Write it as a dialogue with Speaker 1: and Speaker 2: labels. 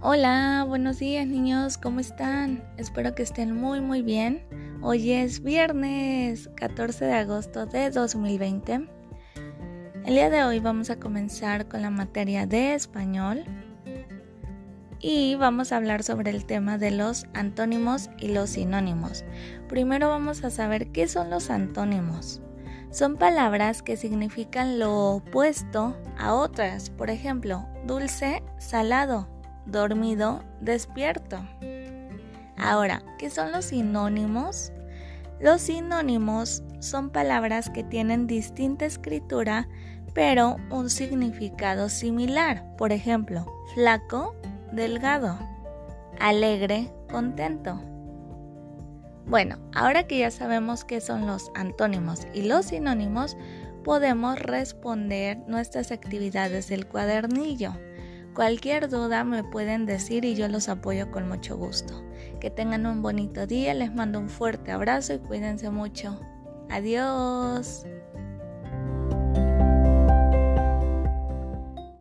Speaker 1: Hola, buenos días niños, ¿cómo están? Espero que estén muy muy bien. Hoy es viernes 14 de agosto de 2020. El día de hoy vamos a comenzar con la materia de español y vamos a hablar sobre el tema de los antónimos y los sinónimos. Primero vamos a saber qué son los antónimos. Son palabras que significan lo opuesto a otras, por ejemplo, dulce, salado dormido, despierto. Ahora, ¿qué son los sinónimos? Los sinónimos son palabras que tienen distinta escritura, pero un significado similar. Por ejemplo, flaco, delgado, alegre, contento. Bueno, ahora que ya sabemos qué son los antónimos y los sinónimos, podemos responder nuestras actividades del cuadernillo. Cualquier duda me pueden decir y yo los apoyo con mucho gusto. Que tengan un bonito día, les mando un fuerte abrazo y cuídense mucho. Adiós.